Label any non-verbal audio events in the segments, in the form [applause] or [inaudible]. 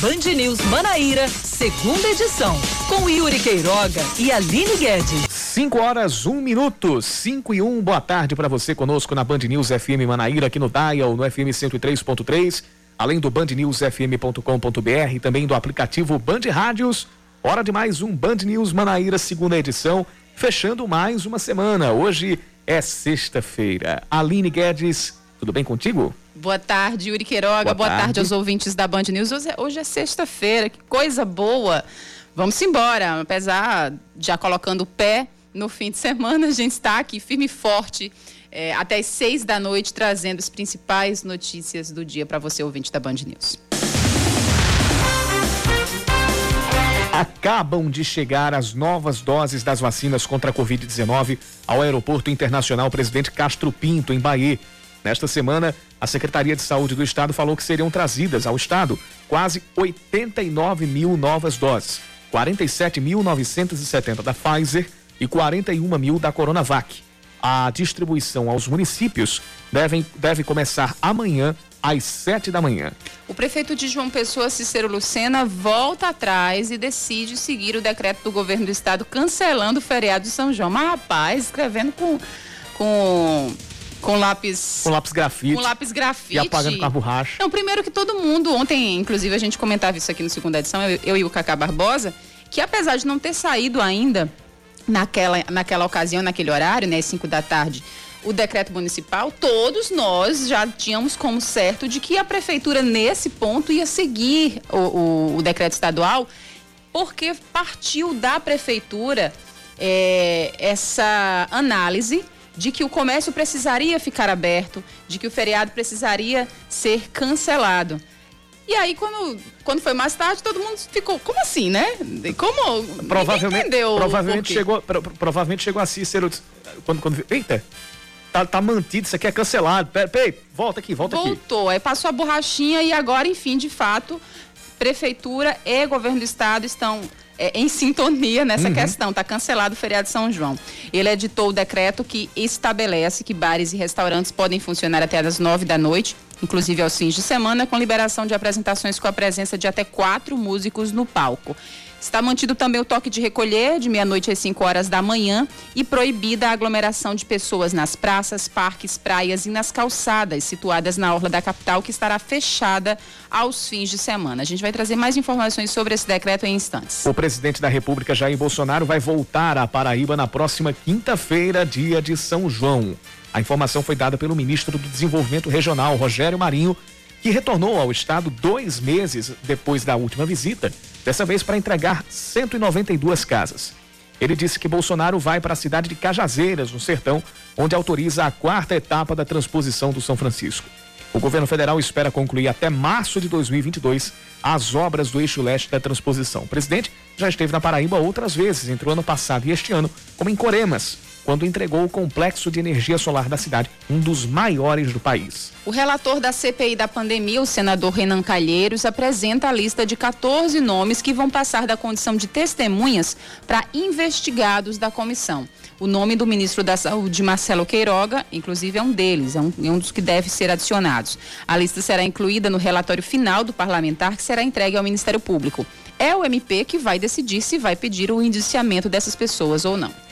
Band News Manaíra, segunda edição, com Yuri Queiroga e Aline Guedes. 5 horas, 1 um minuto, 5 e 1. Um, boa tarde para você conosco na Band News FM Manaíra, aqui no Dial, no FM 103.3, além do bandnewsfm.com.br e também do aplicativo Band Rádios. Hora de mais um Band News Manaíra, segunda edição, fechando mais uma semana. Hoje é sexta-feira. Aline Guedes, tudo bem contigo? Boa tarde, Yuri Queiroga. Boa, Boa tarde. tarde. aos ouvintes da Band News. Hoje é, hoje é sexta-feira, que coisa boa. Vamos embora. Apesar de já colocando o pé no fim de semana, a gente está aqui firme e forte é, até as seis da noite, trazendo as principais notícias do dia para você, ouvinte da Band News. Acabam de chegar as novas doses das vacinas contra a Covid-19 ao Aeroporto Internacional Presidente Castro Pinto, em Bahia. Nesta semana, a Secretaria de Saúde do Estado falou que seriam trazidas ao Estado quase 89 mil novas doses, 47.970 da Pfizer e 41 mil da Coronavac. A distribuição aos municípios deve, deve começar amanhã às 7 da manhã. O prefeito de João Pessoa, Cícero Lucena, volta atrás e decide seguir o decreto do governo do estado cancelando o feriado de São João. Mas, rapaz, escrevendo com, com com lápis. Com lápis grafite. Com lápis grafite. E apagando com a borracha. Não, primeiro que todo mundo, ontem, inclusive, a gente comentava isso aqui no segunda edição, eu, eu e o Cacá Barbosa, que apesar de não ter saído ainda naquela, naquela ocasião, naquele horário, né, 5 da tarde, o decreto municipal, todos nós já tínhamos como certo de que a prefeitura, nesse ponto, ia seguir o, o, o decreto estadual, porque partiu da prefeitura é, essa análise de que o comércio precisaria ficar aberto, de que o feriado precisaria ser cancelado. E aí, quando, quando foi mais tarde, todo mundo ficou, como assim, né? Como? Provavelmente, entendeu provavelmente chegou, provavelmente chegou a Cícero, quando, quando eita, tá, tá mantido, isso aqui é cancelado. Peraí, pera, volta aqui, volta Voltou, aqui. Voltou, aí passou a borrachinha e agora, enfim, de fato, prefeitura e governo do estado estão é, em sintonia nessa uhum. questão. Está cancelado o feriado de São João. Ele editou o decreto que estabelece que bares e restaurantes podem funcionar até as nove da noite, inclusive aos fins de semana, com liberação de apresentações com a presença de até quatro músicos no palco. Está mantido também o toque de recolher de meia-noite às 5 horas da manhã e proibida a aglomeração de pessoas nas praças, parques, praias e nas calçadas situadas na orla da capital, que estará fechada aos fins de semana. A gente vai trazer mais informações sobre esse decreto em instantes. O presidente da República, Jair Bolsonaro, vai voltar à Paraíba na próxima quinta-feira, dia de São João. A informação foi dada pelo ministro do Desenvolvimento Regional, Rogério Marinho, que retornou ao estado dois meses depois da última visita dessa vez para entregar 192 casas. Ele disse que Bolsonaro vai para a cidade de Cajazeiras, no Sertão, onde autoriza a quarta etapa da transposição do São Francisco. O governo federal espera concluir até março de 2022 as obras do eixo leste da transposição. O presidente já esteve na Paraíba outras vezes, entre o ano passado e este ano, como em Coremas, quando entregou o complexo de energia solar da cidade, um dos maiores do país. O relator da CPI da pandemia, o senador Renan Calheiros, apresenta a lista de 14 nomes que vão passar da condição de testemunhas para investigados da comissão. O nome do ministro da Saúde, Marcelo Queiroga, inclusive é um deles, é um, é um dos que deve ser adicionados. A lista será incluída no relatório final do parlamentar que será entregue ao Ministério Público. É o MP que vai decidir se vai pedir o indiciamento dessas pessoas ou não.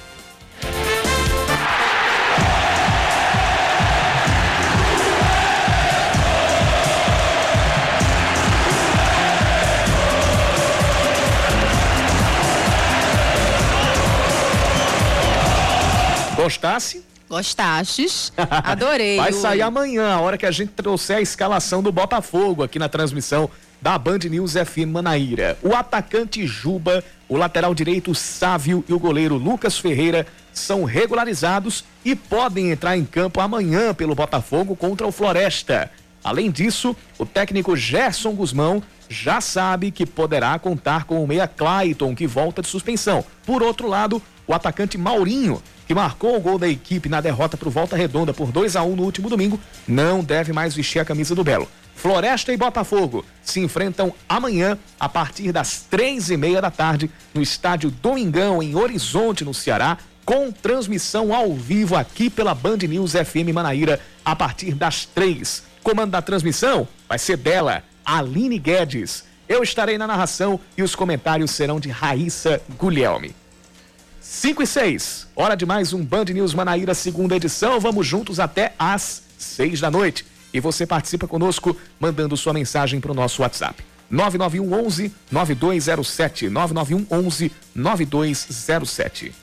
Gostasse? Gostastes? [laughs] Adorei. Vai sair amanhã, a hora que a gente trouxer a escalação do Botafogo aqui na transmissão da Band News FM Manaíra. O atacante Juba, o lateral direito Sávio e o goleiro Lucas Ferreira são regularizados e podem entrar em campo amanhã pelo Botafogo contra o Floresta. Além disso, o técnico Gerson Guzmão já sabe que poderá contar com o meia Clayton, que volta de suspensão. Por outro lado, o atacante Maurinho que marcou o gol da equipe na derrota para o Volta Redonda por 2 a 1 no último domingo, não deve mais vestir a camisa do Belo. Floresta e Botafogo se enfrentam amanhã a partir das três e meia da tarde no estádio Domingão em Horizonte, no Ceará, com transmissão ao vivo aqui pela Band News FM Manaíra a partir das três. Comando da transmissão vai ser dela, Aline Guedes. Eu estarei na narração e os comentários serão de Raíssa Guglielmi. 5 e 6, hora de mais um Band News Manaíra, segunda edição. Vamos juntos até às 6 da noite. E você participa conosco mandando sua mensagem para o nosso WhatsApp. 991 11 9207. 991 11 9207.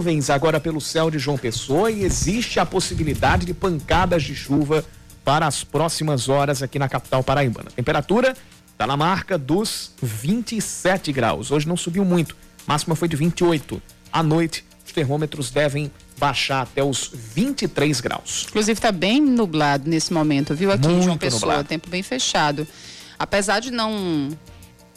Nuvens agora pelo céu de João Pessoa e existe a possibilidade de pancadas de chuva para as próximas horas aqui na capital paraibana. Temperatura está na marca dos 27 graus. Hoje não subiu muito, máxima foi de 28. À noite, os termômetros devem baixar até os 23 graus. Inclusive está bem nublado nesse momento, viu? Aqui muito em João Pessoa, nublado. tempo bem fechado. Apesar de não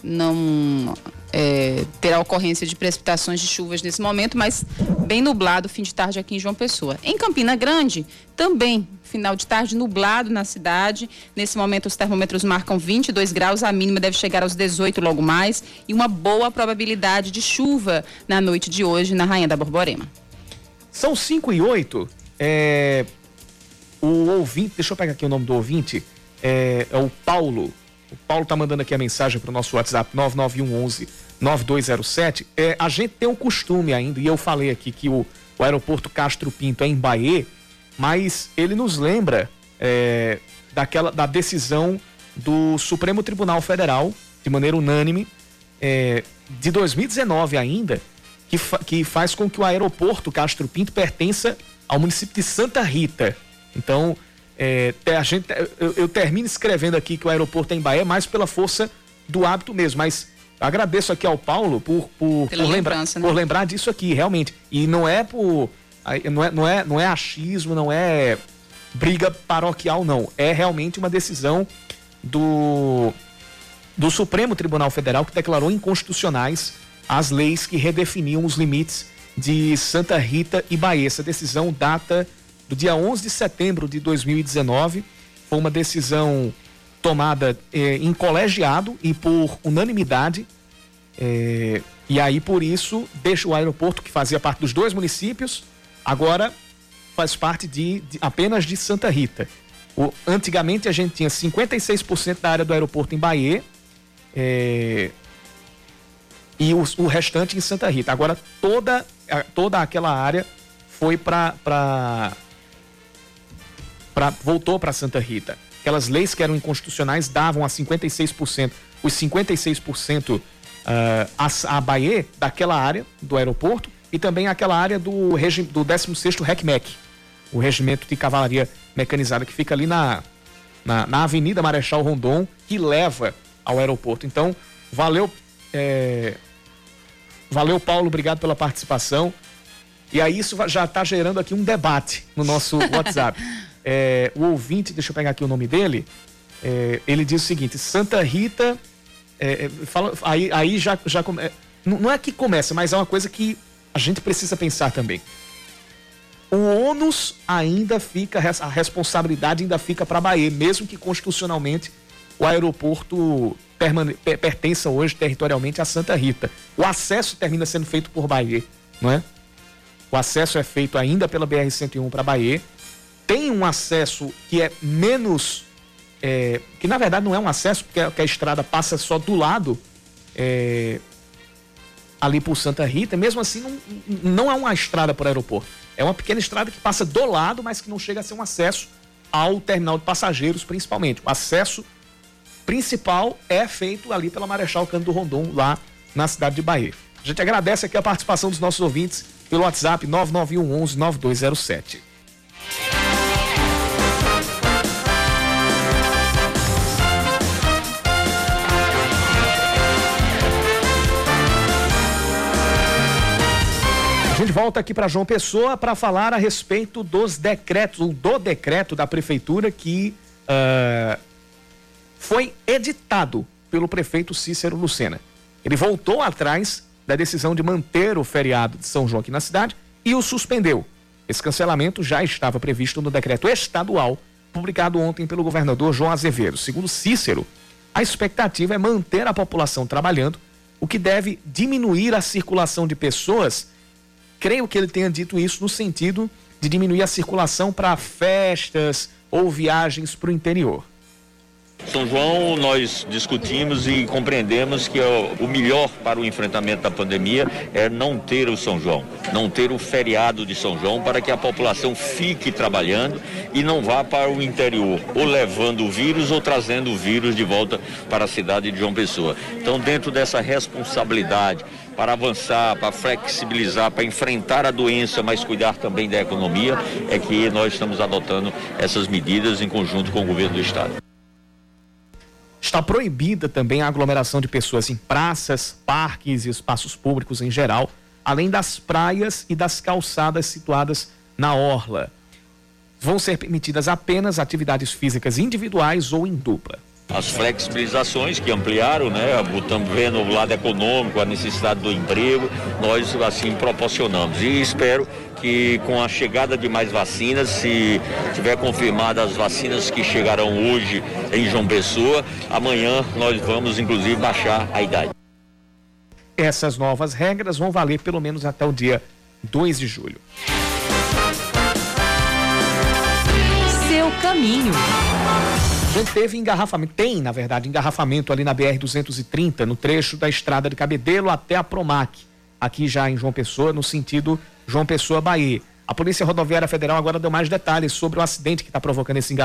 não é, terá ocorrência de precipitações de chuvas nesse momento, mas bem nublado fim de tarde aqui em João Pessoa. Em Campina Grande, também final de tarde nublado na cidade. Nesse momento os termômetros marcam 22 graus, a mínima deve chegar aos 18 logo mais e uma boa probabilidade de chuva na noite de hoje na Rainha da Borborema. São 5 e 8. É... O ouvinte, deixa eu pegar aqui o nome do ouvinte, é, é o Paulo. O Paulo tá mandando aqui a mensagem para o nosso WhatsApp 9911 9207. É, a gente tem o costume ainda, e eu falei aqui que o, o aeroporto Castro Pinto é em Bahia, mas ele nos lembra é, daquela da decisão do Supremo Tribunal Federal, de maneira unânime, é, de 2019 ainda, que, fa, que faz com que o aeroporto Castro Pinto pertença ao município de Santa Rita. Então, é, a gente, eu, eu, termino escrevendo aqui que o aeroporto é em Bahia mais pela força do hábito mesmo, mas agradeço aqui ao Paulo por, por, por lembrar, né? por lembrar disso aqui, realmente. E não é por. Não é, não, é, não é achismo, não é briga paroquial, não. É realmente uma decisão do, do Supremo Tribunal Federal que declarou inconstitucionais as leis que redefiniam os limites de Santa Rita e Bahia. Essa decisão data do dia 11 de setembro de 2019. Foi uma decisão tomada eh, em colegiado e por unanimidade. Eh, e aí, por isso, deixa o aeroporto, que fazia parte dos dois municípios, agora faz parte de, de apenas de Santa Rita. O, antigamente a gente tinha 56% da área do aeroporto em Bahia eh, e o, o, restante em Santa Rita. Agora toda, toda aquela área foi para pra, voltou para Santa Rita. Aquelas leis que eram inconstitucionais davam a 56%, os 56% uh, a, a Bahia, daquela área do aeroporto, e também aquela área do, regi, do 16º RECMEC, o Regimento de Cavalaria Mecanizada, que fica ali na, na, na Avenida Marechal Rondon, que leva ao aeroporto. Então, valeu, é, valeu Paulo, obrigado pela participação. E aí isso já está gerando aqui um debate no nosso [laughs] WhatsApp. É, o ouvinte, deixa eu pegar aqui o nome dele, é, ele diz o seguinte: Santa Rita, é, é fala, aí, aí já, já come, não é que começa, mas é uma coisa que a gente precisa pensar também. O ônus ainda fica, a responsabilidade ainda fica para a Bahia, mesmo que constitucionalmente o aeroporto permane, pertença hoje territorialmente a Santa Rita. O acesso termina sendo feito por Bahia, não é? O acesso é feito ainda pela BR-101 para Bahia tem um acesso que é menos. É, que na verdade não é um acesso, porque a, porque a estrada passa só do lado, é, ali por Santa Rita, mesmo assim não, não é uma estrada por aeroporto. É uma pequena estrada que passa do lado, mas que não chega a ser um acesso ao terminal de passageiros, principalmente. O acesso principal é feito ali pela Marechal Cândido Rondon, lá na cidade de Bahia. A gente agradece aqui a participação dos nossos ouvintes pelo WhatsApp 991 11 9207. Gente volta aqui para João Pessoa para falar a respeito dos decretos, do decreto da prefeitura que uh, foi editado pelo prefeito Cícero Lucena. Ele voltou atrás da decisão de manter o feriado de São João aqui na cidade e o suspendeu. Esse cancelamento já estava previsto no decreto estadual publicado ontem pelo governador João Azevedo. Segundo Cícero, a expectativa é manter a população trabalhando, o que deve diminuir a circulação de pessoas. Creio que ele tenha dito isso no sentido de diminuir a circulação para festas ou viagens para o interior. São João, nós discutimos e compreendemos que o melhor para o enfrentamento da pandemia é não ter o São João, não ter o feriado de São João, para que a população fique trabalhando e não vá para o interior, ou levando o vírus ou trazendo o vírus de volta para a cidade de João Pessoa. Então, dentro dessa responsabilidade, para avançar, para flexibilizar, para enfrentar a doença, mas cuidar também da economia, é que nós estamos adotando essas medidas em conjunto com o governo do Estado. Está proibida também a aglomeração de pessoas em praças, parques e espaços públicos em geral, além das praias e das calçadas situadas na orla. Vão ser permitidas apenas atividades físicas individuais ou em dupla as flexibilizações que ampliaram, né? Estamos vendo o lado econômico, a necessidade do emprego, nós assim proporcionamos. E espero que com a chegada de mais vacinas, se tiver confirmada as vacinas que chegarão hoje em João Pessoa, amanhã nós vamos inclusive baixar a idade. Essas novas regras vão valer pelo menos até o dia 2 de julho. Seu caminho. Gente teve engarrafamento, tem na verdade engarrafamento ali na BR-230, no trecho da estrada de Cabedelo até a Promac, aqui já em João Pessoa, no sentido João Pessoa Bahia. A Polícia Rodoviária Federal agora deu mais detalhes sobre o acidente que está provocando esse,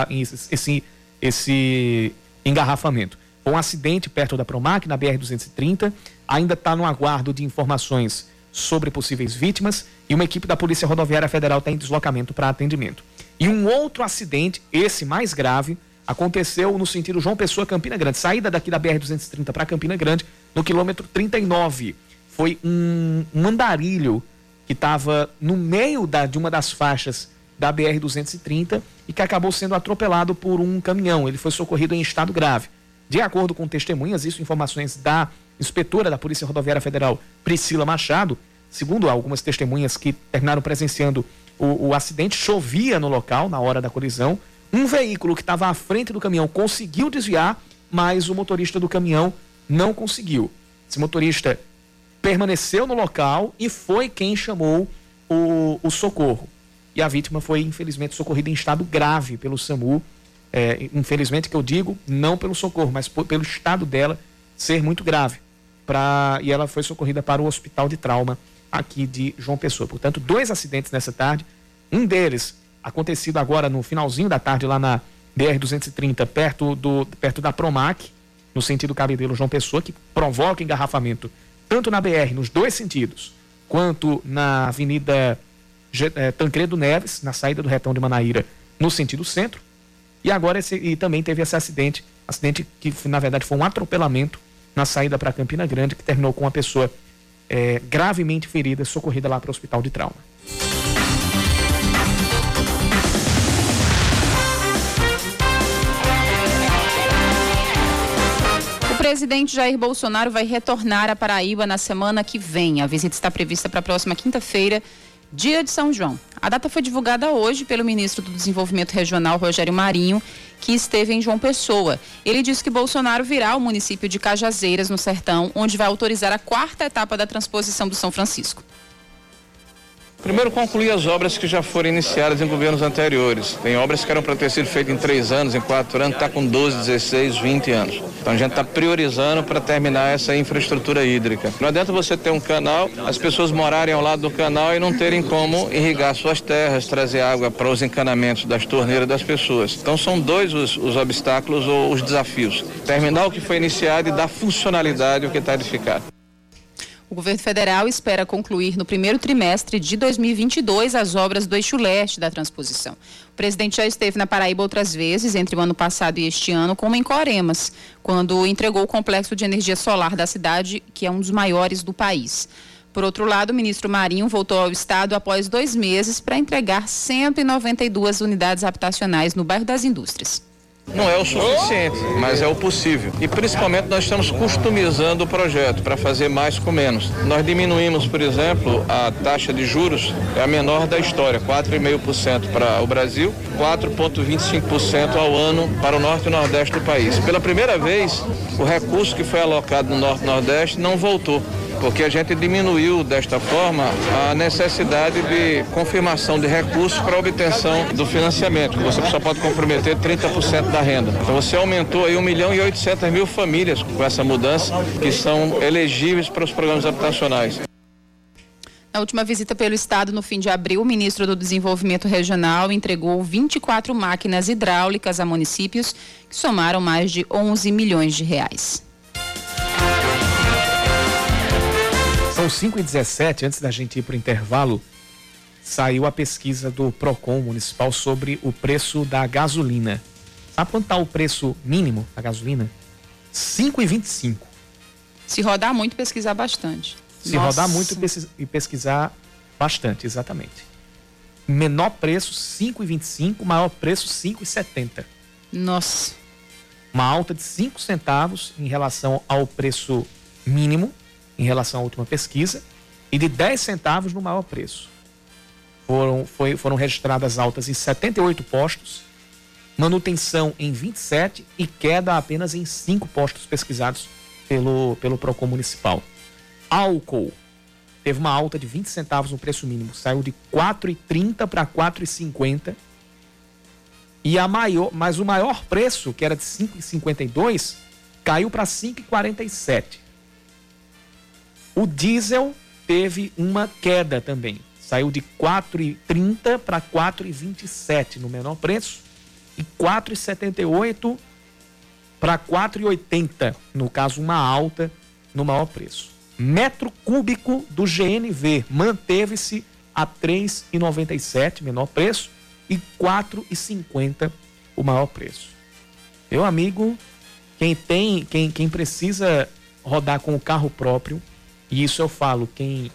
esse, esse engarrafamento. Foi um acidente perto da Promac, na BR-230. Ainda está no aguardo de informações sobre possíveis vítimas e uma equipe da Polícia Rodoviária Federal está em deslocamento para atendimento. E um outro acidente, esse mais grave, aconteceu no sentido João Pessoa Campina Grande, saída daqui da BR-230 para Campina Grande, no quilômetro 39. Foi um, um andarilho que estava no meio da, de uma das faixas da BR-230 e que acabou sendo atropelado por um caminhão. Ele foi socorrido em estado grave. De acordo com testemunhas, isso informações da inspetora da Polícia Rodoviária Federal, Priscila Machado, segundo algumas testemunhas que terminaram presenciando o, o acidente, chovia no local na hora da colisão. Um veículo que estava à frente do caminhão conseguiu desviar, mas o motorista do caminhão não conseguiu. Esse motorista permaneceu no local e foi quem chamou o, o socorro. E a vítima foi, infelizmente, socorrida em estado grave pelo SAMU. É, infelizmente, que eu digo, não pelo socorro, mas por, pelo estado dela ser muito grave. Pra, e ela foi socorrida para o hospital de trauma aqui de João Pessoa. Portanto, dois acidentes nessa tarde. Um deles acontecido agora no finalzinho da tarde lá na BR-230, perto, do, perto da Promac, no sentido Cabedelo João Pessoa, que provoca engarrafamento tanto na BR, nos dois sentidos, quanto na Avenida é, Tancredo Neves, na saída do retão de Manaíra, no sentido centro. E agora esse, e também teve esse acidente, acidente que na verdade foi um atropelamento na saída para Campina Grande, que terminou com uma pessoa é, gravemente ferida, socorrida lá para o hospital de trauma. Presidente Jair Bolsonaro vai retornar à Paraíba na semana que vem. A visita está prevista para a próxima quinta-feira, dia de São João. A data foi divulgada hoje pelo ministro do Desenvolvimento Regional, Rogério Marinho, que esteve em João Pessoa. Ele disse que Bolsonaro virá ao município de Cajazeiras, no Sertão, onde vai autorizar a quarta etapa da transposição do São Francisco. Primeiro, concluir as obras que já foram iniciadas em governos anteriores. Tem obras que eram para ter sido feitas em três anos, em quatro anos, está com 12, 16, 20 anos. Então a gente está priorizando para terminar essa infraestrutura hídrica. Não adianta você ter um canal, as pessoas morarem ao lado do canal e não terem como irrigar suas terras, trazer água para os encanamentos das torneiras das pessoas. Então são dois os, os obstáculos ou os desafios. Terminar o que foi iniciado e dar funcionalidade ao que está edificado. O governo federal espera concluir no primeiro trimestre de 2022 as obras do eixo leste da transposição. O presidente já esteve na Paraíba outras vezes, entre o ano passado e este ano, como em Coremas, quando entregou o complexo de energia solar da cidade, que é um dos maiores do país. Por outro lado, o ministro Marinho voltou ao estado após dois meses para entregar 192 unidades habitacionais no bairro das Indústrias. Não é o suficiente, mas é o possível. E principalmente nós estamos customizando o projeto para fazer mais com menos. Nós diminuímos, por exemplo, a taxa de juros, é a menor da história, 4,5% para o Brasil, 4,25% ao ano para o norte e nordeste do país. Pela primeira vez, o recurso que foi alocado no norte e nordeste não voltou porque a gente diminuiu desta forma a necessidade de confirmação de recursos para obtenção do financiamento. Você só pode comprometer 30% da renda. Então você aumentou aí 1 milhão e 800 mil famílias com essa mudança que são elegíveis para os programas habitacionais. Na última visita pelo Estado, no fim de abril, o ministro do Desenvolvimento Regional entregou 24 máquinas hidráulicas a municípios que somaram mais de 11 milhões de reais. São 5 e 17 antes da gente ir para o intervalo, saiu a pesquisa do PROCON municipal sobre o preço da gasolina. Sabe quanto está o preço mínimo da gasolina? 5,25. Se rodar muito, pesquisar bastante. Se Nossa. rodar muito e pesquisar bastante, exatamente. Menor preço 5,25, maior preço 5,70. Nossa. Uma alta de 5 centavos em relação ao preço mínimo em relação à última pesquisa e de 10 centavos no maior preço. Foram, foi, foram registradas altas em 78 postos, manutenção em 27 e queda apenas em 5 postos pesquisados pelo, pelo PROCON municipal. Álcool teve uma alta de 20 centavos no preço mínimo, saiu de 4,30 para 4,50. E a maior, mas o maior preço, que era de 5,52, caiu para 5,47. O diesel teve uma queda também. Saiu de 4,30 para 4,27 no menor preço e 4,78 para 4,80, no caso uma alta no maior preço. Metro cúbico do GNV manteve-se a 3,97 menor preço e 4,50 o maior preço. Meu amigo, quem tem, quem, quem precisa rodar com o carro próprio, e isso eu falo, quem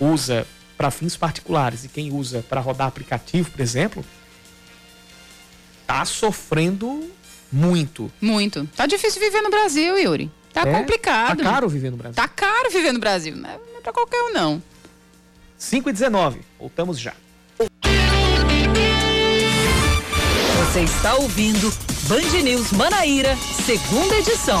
usa para fins particulares e quem usa para rodar aplicativo, por exemplo, tá sofrendo muito. Muito. Tá difícil viver no Brasil, Yuri. Tá é, complicado. Tá caro viver no Brasil. Tá caro viver no Brasil. Não é, não é pra qualquer um, não. 5 e 19. Voltamos já. Você está ouvindo Band News Manaíra, segunda edição.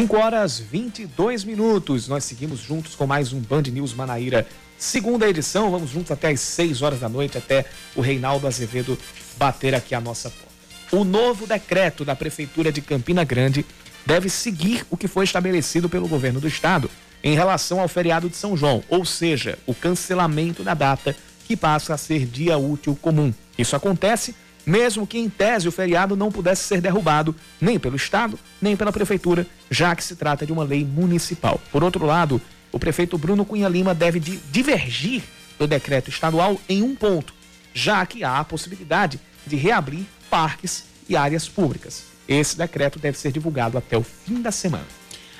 Cinco horas 22 minutos. Nós seguimos juntos com mais um Band News Manaíra, segunda edição. Vamos juntos até às 6 horas da noite, até o Reinaldo Azevedo bater aqui a nossa porta. O novo decreto da Prefeitura de Campina Grande deve seguir o que foi estabelecido pelo governo do estado em relação ao feriado de São João, ou seja, o cancelamento da data que passa a ser dia útil comum. Isso acontece mesmo que em tese o feriado não pudesse ser derrubado nem pelo Estado, nem pela Prefeitura, já que se trata de uma lei municipal. Por outro lado, o prefeito Bruno Cunha Lima deve divergir do decreto estadual em um ponto, já que há a possibilidade de reabrir parques e áreas públicas. Esse decreto deve ser divulgado até o fim da semana.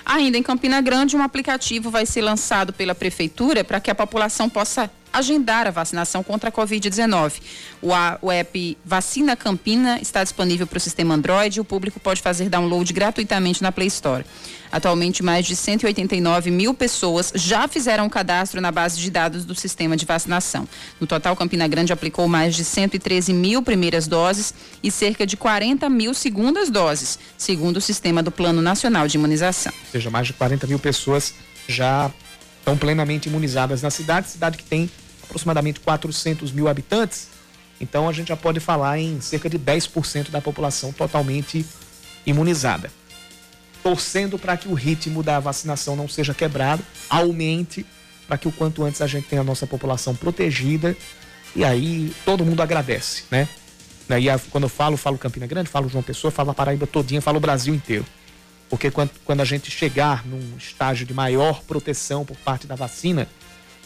Ainda em Campina Grande, um aplicativo vai ser lançado pela prefeitura para que a população possa agendar a vacinação contra a Covid-19. O, app Vacina Campina está disponível para o sistema Android e o público pode fazer download gratuitamente na Play Store. Atualmente, mais de 189 mil pessoas já fizeram o cadastro na base de dados do sistema de vacinação. No total, Campina Grande aplicou mais de 113 mil primeiras doses e cerca de 40 mil segundas doses, segundo o sistema do Plano Nacional de Imunização. Ou seja, mais de 40 mil pessoas já estão plenamente imunizadas na cidade, cidade que tem aproximadamente 400 mil habitantes. Então a gente já pode falar em cerca de 10% da população totalmente imunizada. Torcendo para que o ritmo da vacinação não seja quebrado, aumente, para que o quanto antes a gente tenha a nossa população protegida. E aí todo mundo agradece, né? Daí quando eu falo, falo Campina Grande, falo João Pessoa, falo a Paraíba todinha, falo o Brasil inteiro. Porque quando, quando a gente chegar num estágio de maior proteção por parte da vacina,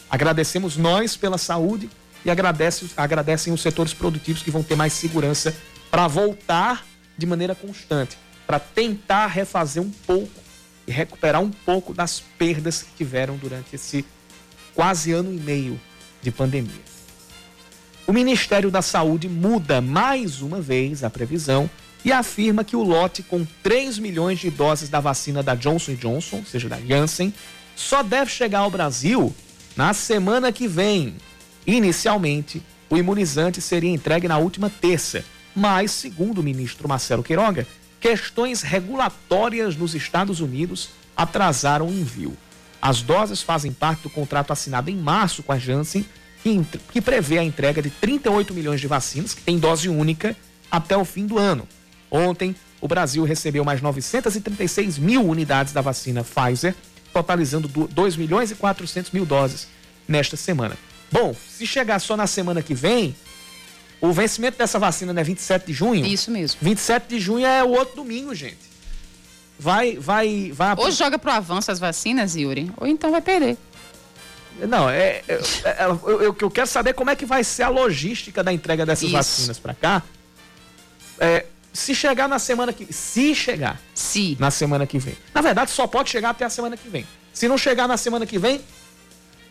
agradecemos nós pela saúde e agradece, agradecem os setores produtivos que vão ter mais segurança para voltar de maneira constante, para tentar refazer um pouco e recuperar um pouco das perdas que tiveram durante esse quase ano e meio de pandemia. O Ministério da Saúde muda mais uma vez a previsão e afirma que o lote com 3 milhões de doses da vacina da Johnson Johnson, ou seja, da Janssen, só deve chegar ao Brasil na semana que vem. Inicialmente, o imunizante seria entregue na última terça, mas, segundo o ministro Marcelo Queiroga, questões regulatórias nos Estados Unidos atrasaram o envio. As doses fazem parte do contrato assinado em março com a Janssen, que, prevê a entrega de 38 milhões de vacinas, que tem dose única, até o fim do ano. Ontem, o Brasil recebeu mais 936 mil unidades da vacina Pfizer, totalizando 2 milhões e 400 mil doses nesta semana. Bom, se chegar só na semana que vem, o vencimento dessa vacina é 27 de junho? Isso mesmo. 27 de junho é o outro domingo, gente vai, vai, vai. Ou joga pro avanço as vacinas, Yuri, ou então vai perder. Não, é, é, é eu, eu, eu, quero saber como é que vai ser a logística da entrega dessas Isso. vacinas para cá. É, se chegar na semana que. Se chegar. Se. Na semana que vem. Na verdade, só pode chegar até a semana que vem. Se não chegar na semana que vem,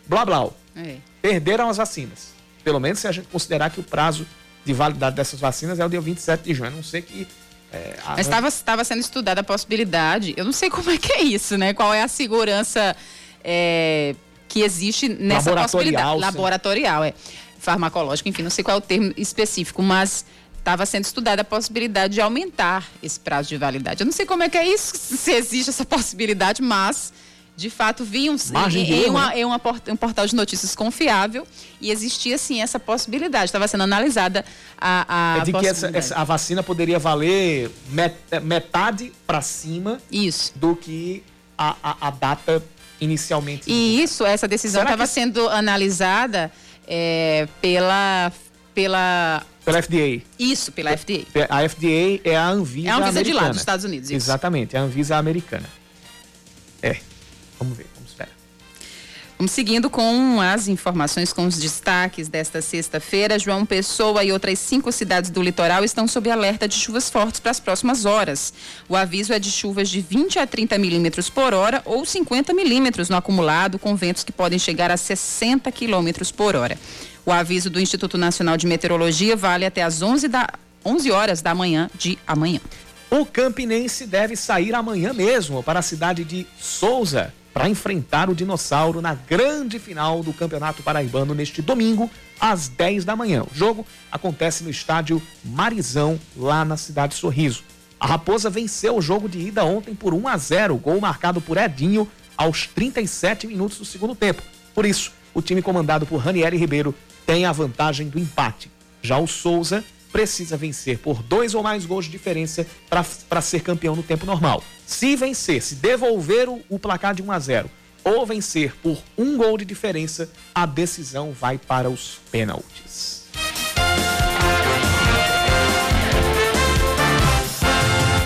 blá blá. É. Perderam as vacinas. Pelo menos se a gente considerar que o prazo de validade dessas vacinas é o dia 27 de junho. A não sei que é, a... Mas estava sendo estudada a possibilidade, eu não sei como é que é isso, né? Qual é a segurança é, que existe nessa Laboratorial, possibilidade. Laboratorial, é. Farmacológico, enfim, não sei qual é o termo específico, mas estava sendo estudada a possibilidade de aumentar esse prazo de validade. Eu não sei como é que é isso, [laughs] se existe essa possibilidade, mas de fato vinham em, em, uma, né? em uma, um portal de notícias confiável e existia sim essa possibilidade. Estava sendo analisada a, a é de que essa, essa, a vacina poderia valer met, metade para cima isso. do que a, a, a data inicialmente. E isso, essa decisão estava que... sendo analisada é, pela pela pela FDA. Isso, pela FDA. A FDA é a Anvisa, é a Anvisa americana. de lá, dos Estados Unidos. Isso. Exatamente, é a Anvisa americana. É. Vamos ver, vamos esperar. Vamos seguindo com as informações, com os destaques desta sexta-feira. João Pessoa e outras cinco cidades do litoral estão sob alerta de chuvas fortes para as próximas horas. O aviso é de chuvas de 20 a 30 milímetros por hora ou 50 milímetros no acumulado, com ventos que podem chegar a 60 quilômetros por hora. O aviso do Instituto Nacional de Meteorologia vale até às 11, da, 11 horas da manhã de amanhã. O Campinense deve sair amanhã mesmo para a cidade de Souza para enfrentar o Dinossauro na grande final do Campeonato Paraibano neste domingo, às 10 da manhã. O jogo acontece no estádio Marizão, lá na cidade Sorriso. A Raposa venceu o jogo de ida ontem por 1 a 0, gol marcado por Edinho aos 37 minutos do segundo tempo. Por isso, o time comandado por Ranieri Ribeiro tem a vantagem do empate. Já o Souza precisa vencer por dois ou mais gols de diferença para ser campeão no tempo normal. Se vencer, se devolver o, o placar de 1 a 0 ou vencer por um gol de diferença, a decisão vai para os pênaltis.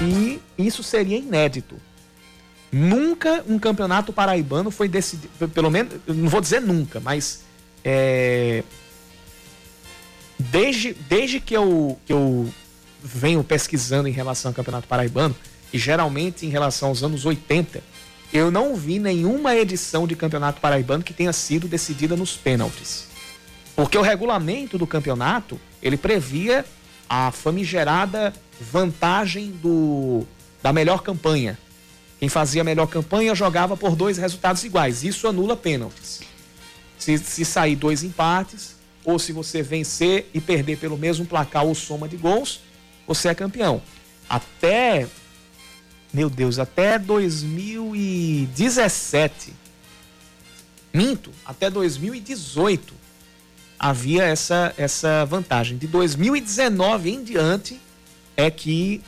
E isso seria inédito. Nunca um campeonato paraibano foi decidido, pelo menos, não vou dizer nunca, mas é, desde, desde que, eu, que eu venho pesquisando em relação ao Campeonato Paraibano, e geralmente em relação aos anos 80, eu não vi nenhuma edição de Campeonato Paraibano que tenha sido decidida nos pênaltis. Porque o regulamento do campeonato, ele previa a famigerada vantagem do, da melhor campanha. Quem fazia a melhor campanha jogava por dois resultados iguais. Isso anula pênaltis. Se, se sair dois empates, ou se você vencer e perder pelo mesmo placar ou soma de gols, você é campeão. Até, meu Deus, até 2017, minto, até 2018 havia essa, essa vantagem. De 2019 em diante é que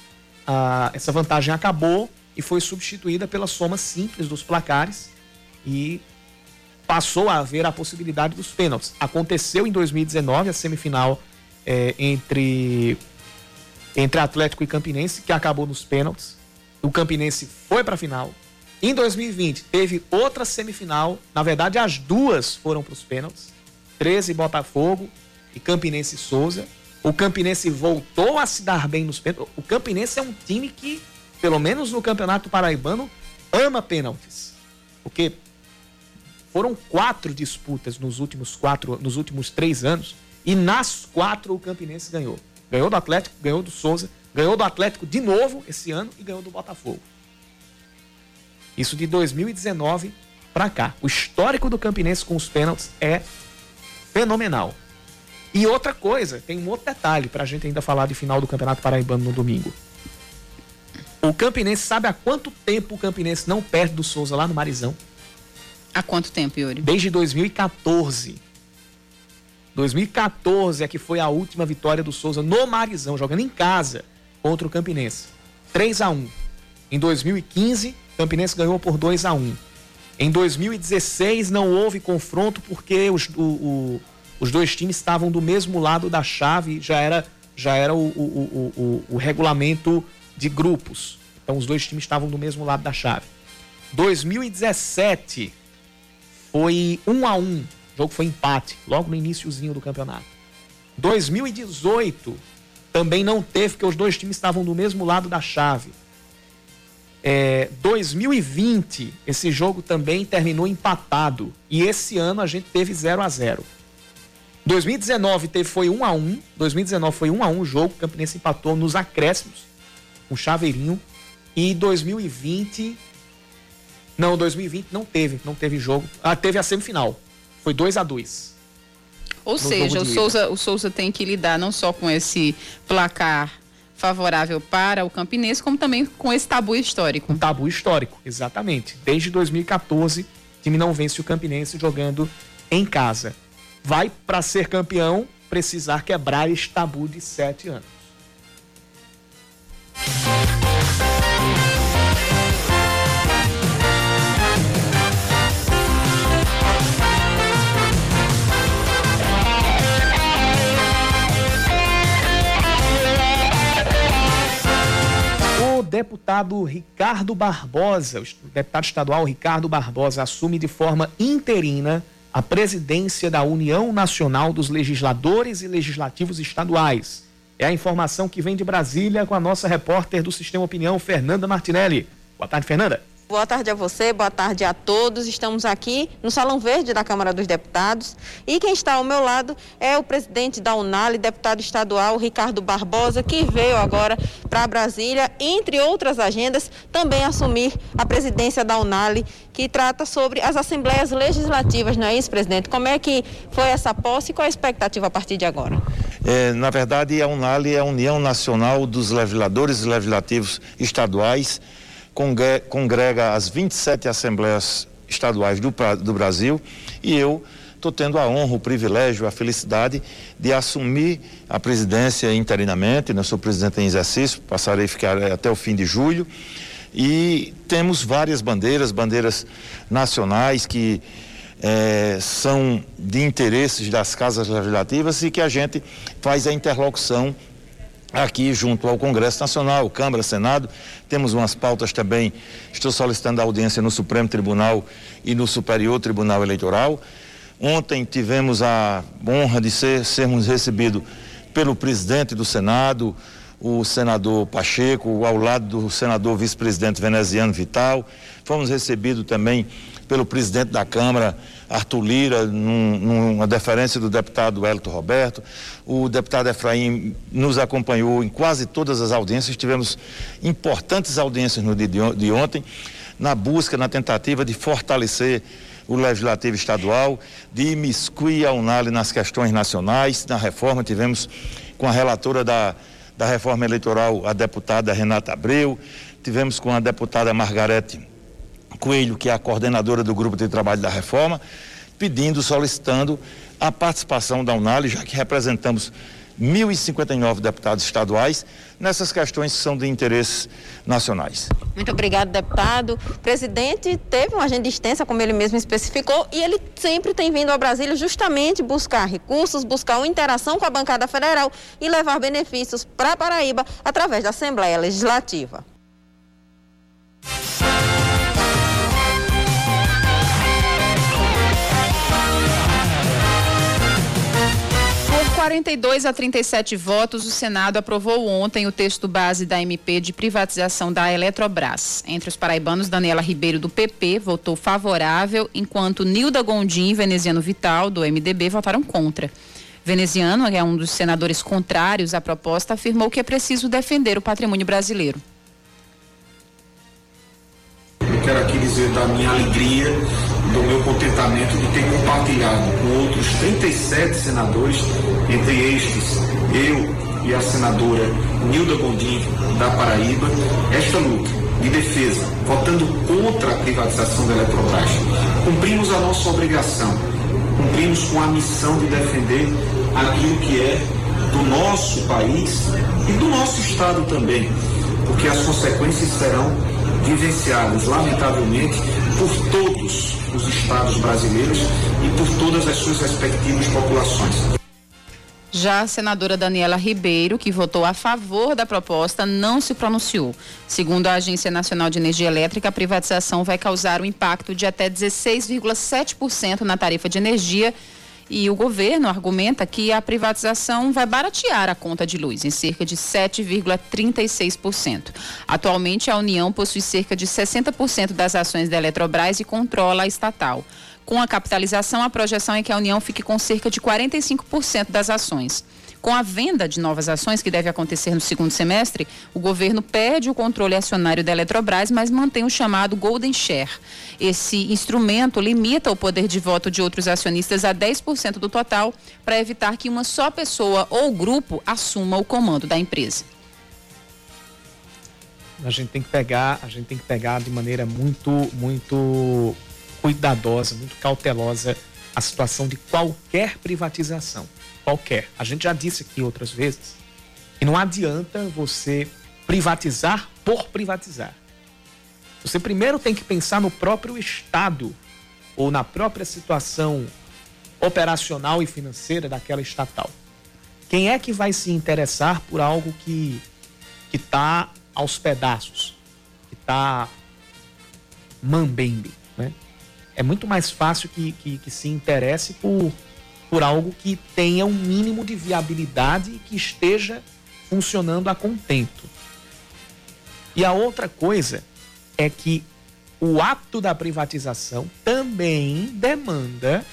ah, essa vantagem acabou e foi substituída pela soma simples dos placares e passou a haver a possibilidade dos pênaltis. Aconteceu em 2019 a semifinal é, entre entre Atlético e Campinense, que acabou nos pênaltis. o Campinense foi para a final. Em 2020 teve outra semifinal, na verdade as duas foram para os pênaltis. 13 Botafogo e Campinense Souza. O Campinense voltou a se dar bem nos pênaltis. O Campinense é um time que, pelo menos no Campeonato Paraibano, ama pênaltis. Porque foram quatro disputas nos últimos quatro, nos últimos três anos e nas quatro o Campinense ganhou. Ganhou do Atlético, ganhou do Souza, ganhou do Atlético de novo esse ano e ganhou do Botafogo. Isso de 2019 para cá. O histórico do Campinense com os pênaltis é fenomenal. E outra coisa, tem um outro detalhe para a gente ainda falar de final do Campeonato Paraibano no domingo. O Campinense sabe há quanto tempo o Campinense não perde do Souza lá no Marizão? Há quanto tempo, Yuri? Desde 2014. 2014 é que foi a última vitória do Souza no Marizão, jogando em casa contra o Campinense. 3 a 1 Em 2015, o Campinense ganhou por 2 a 1 Em 2016 não houve confronto porque os, o, o, os dois times estavam do mesmo lado da chave, já era, já era o, o, o regulamento de grupos. Então os dois times estavam do mesmo lado da chave. 2017 foi 1 a 1 o jogo foi empate, logo no iníciozinho do campeonato. 2018 também não teve, porque os dois times estavam do mesmo lado da chave. É, 2020, esse jogo também terminou empatado. E esse ano a gente teve 0 a 0 2019 teve, foi 1 a 1 2019 foi 1 a 1 o jogo, o Campinense empatou nos acréscimos, com um chaveirinho. E 2020 não, 2020 não teve, não teve jogo. Ah, teve a semifinal. Foi 2 a 2 Ou seja, o Souza, o Souza tem que lidar não só com esse placar favorável para o Campinense, como também com esse tabu histórico. Um tabu histórico, exatamente. Desde 2014, o time não vence o Campinense jogando em casa. Vai para ser campeão precisar quebrar esse tabu de sete anos. Deputado Ricardo Barbosa, o deputado estadual Ricardo Barbosa, assume de forma interina a presidência da União Nacional dos Legisladores e Legislativos Estaduais. É a informação que vem de Brasília com a nossa repórter do Sistema Opinião, Fernanda Martinelli. Boa tarde, Fernanda. Boa tarde a você, boa tarde a todos. Estamos aqui no Salão Verde da Câmara dos Deputados e quem está ao meu lado é o presidente da Unali, deputado estadual Ricardo Barbosa, que veio agora para Brasília, entre outras agendas, também assumir a presidência da Unali, que trata sobre as assembleias legislativas, não é isso, presidente? Como é que foi essa posse e qual a expectativa a partir de agora? É, na verdade, a Unali é a União Nacional dos Legisladores Legislativos Estaduais congrega as 27 assembleias estaduais do, do Brasil e eu estou tendo a honra, o privilégio, a felicidade de assumir a presidência interinamente, né? sou presidente em exercício, passarei a ficar até o fim de julho e temos várias bandeiras, bandeiras nacionais que é, são de interesses das casas legislativas e que a gente faz a interlocução aqui junto ao Congresso Nacional, Câmara, Senado. Temos umas pautas também. Estou solicitando audiência no Supremo Tribunal e no Superior Tribunal Eleitoral. Ontem tivemos a honra de ser, sermos recebidos pelo presidente do Senado, o senador Pacheco, ao lado do senador vice-presidente veneziano Vital. Fomos recebidos também pelo presidente da Câmara, Arthur Lira, num, numa deferência do deputado Elton Roberto. O deputado Efraim nos acompanhou em quase todas as audiências. Tivemos importantes audiências no dia de ontem, na busca, na tentativa de fortalecer o Legislativo Estadual, de imiscuir a Unali nas questões nacionais. Na reforma, tivemos com a relatora da, da reforma eleitoral, a deputada Renata Abreu, tivemos com a deputada Margarete Coelho, que é a coordenadora do grupo de trabalho da reforma, pedindo, solicitando a participação da Unali, já que representamos 1.059 deputados estaduais nessas questões que são de interesses nacionais. Muito obrigado, deputado. O presidente teve uma agenda extensa, como ele mesmo especificou, e ele sempre tem vindo a Brasília justamente buscar recursos, buscar uma interação com a bancada federal e levar benefícios para Paraíba através da Assembleia Legislativa. 42 a 37 votos, o Senado aprovou ontem o texto base da MP de privatização da Eletrobras. Entre os paraibanos, Daniela Ribeiro, do PP, votou favorável, enquanto Nilda Gondim e Veneziano Vital, do MDB, votaram contra. Veneziano, que é um dos senadores contrários à proposta, afirmou que é preciso defender o patrimônio brasileiro. Eu quero aqui dizer da minha alegria do meu contentamento de ter compartilhado com outros 37 senadores, entre estes eu e a senadora Nilda Gondim, da Paraíba, esta luta de defesa, votando contra a privatização da Eletrobras. Cumprimos a nossa obrigação, cumprimos com a missão de defender aquilo que é do nosso país e do nosso Estado também, porque as consequências serão vivenciadas, lamentavelmente, por todos os estados brasileiros e por todas as suas respectivas populações. Já a senadora Daniela Ribeiro, que votou a favor da proposta, não se pronunciou. Segundo a Agência Nacional de Energia Elétrica, a privatização vai causar um impacto de até 16,7% na tarifa de energia e o governo argumenta que a privatização vai baratear a conta de luz em cerca de 7,36%. Atualmente, a União possui cerca de 60% das ações da Eletrobras e controla a estatal. Com a capitalização, a projeção é que a União fique com cerca de 45% das ações. Com a venda de novas ações, que deve acontecer no segundo semestre, o governo perde o controle acionário da Eletrobras, mas mantém o chamado Golden Share. Esse instrumento limita o poder de voto de outros acionistas a 10% do total, para evitar que uma só pessoa ou grupo assuma o comando da empresa. A gente tem que pegar, a gente tem que pegar de maneira muito, muito cuidadosa, muito cautelosa a situação de qualquer privatização qualquer. A gente já disse aqui outras vezes que não adianta você privatizar por privatizar. Você primeiro tem que pensar no próprio Estado ou na própria situação operacional e financeira daquela estatal. Quem é que vai se interessar por algo que que está aos pedaços, que está mambembe, né? É muito mais fácil que, que, que se interesse por por algo que tenha um mínimo de viabilidade e que esteja funcionando a contento. E a outra coisa é que o ato da privatização também demanda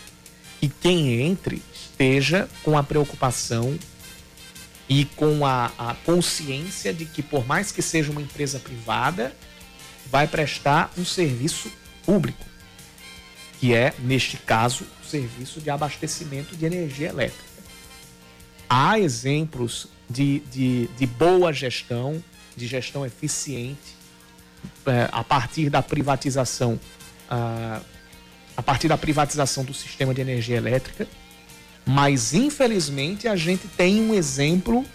que quem entre esteja com a preocupação e com a, a, consciência de que, por mais que seja uma empresa privada, vai prestar um serviço público, que é, neste caso, serviço de abastecimento de energia elétrica. Há exemplos de, de, de boa gestão, de gestão eficiente, é, a partir da privatização, a, a partir da privatização do sistema de energia elétrica, mas infelizmente a gente tem um exemplo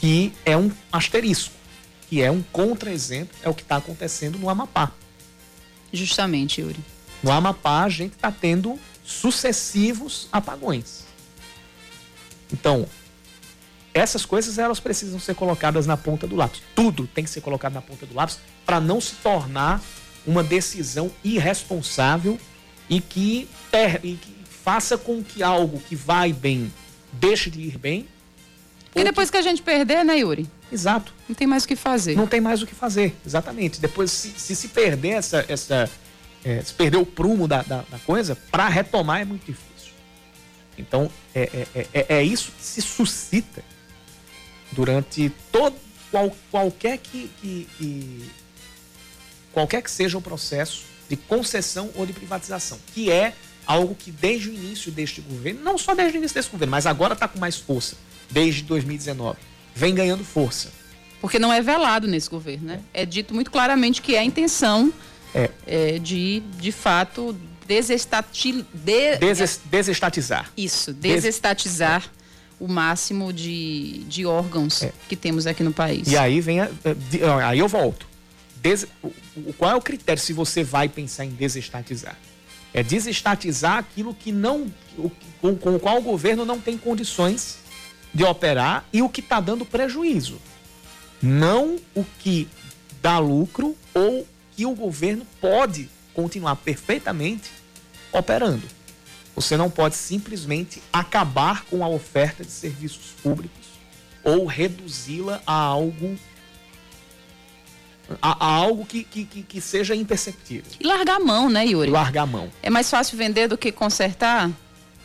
que é um asterisco, que é um contra-exemplo, é o que está acontecendo no Amapá. Justamente, Yuri. No Amapá, a gente está tendo sucessivos apagões. Então, essas coisas elas precisam ser colocadas na ponta do lápis. Tudo tem que ser colocado na ponta do lápis para não se tornar uma decisão irresponsável e que, ter, e que faça com que algo que vai bem deixe de ir bem. E depois que... que... a gente perder, né, Yuri? Exato. Não tem mais o que fazer. Não tem mais o que fazer, exatamente. Depois, se se, se perder essa, essa, é, se perder o prumo da, da, da coisa, para retomar é muito difícil. Então, é, é, é, é, isso que se suscita durante todo, qual, qualquer que, que, que, qualquer que seja o processo de concessão ou de privatização, que é algo que desde o início deste governo, não só desde o início desse governo, mas agora está com mais força, desde 2019, vem ganhando força. Porque não é velado nesse governo, né? É dito muito claramente que é a intenção é. É, de, de fato, desestati, de, Deses, desestatizar. Isso, desestatizar Des... o máximo de, de órgãos é. que temos aqui no país. E aí vem a, aí eu volto. Des, qual é o critério se você vai pensar em desestatizar? É desestatizar aquilo que não, com, com o qual o governo não tem condições de operar e o que está dando prejuízo. Não o que dá lucro ou que o governo pode continuar perfeitamente operando. Você não pode simplesmente acabar com a oferta de serviços públicos ou reduzi-la a algo a, a algo que, que, que, que seja imperceptível. E largar a mão, né, Yuri? Largar a mão. É mais fácil vender do que consertar?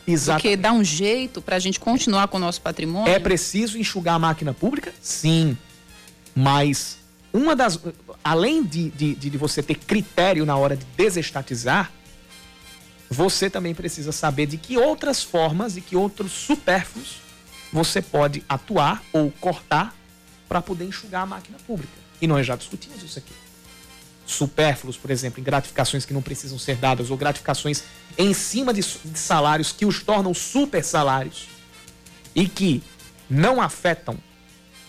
Exato. Porque dar um jeito para a gente continuar com o nosso patrimônio. É preciso enxugar a máquina pública? Sim. Mas uma das. Além de, de, de você ter critério na hora de desestatizar, você também precisa saber de que outras formas e que outros supérfluos você pode atuar ou cortar para poder enxugar a máquina pública. E nós já discutimos isso aqui. Supérfluos, por exemplo, em gratificações que não precisam ser dadas ou gratificações em cima de, de salários que os tornam super salários e que não afetam